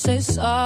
Say I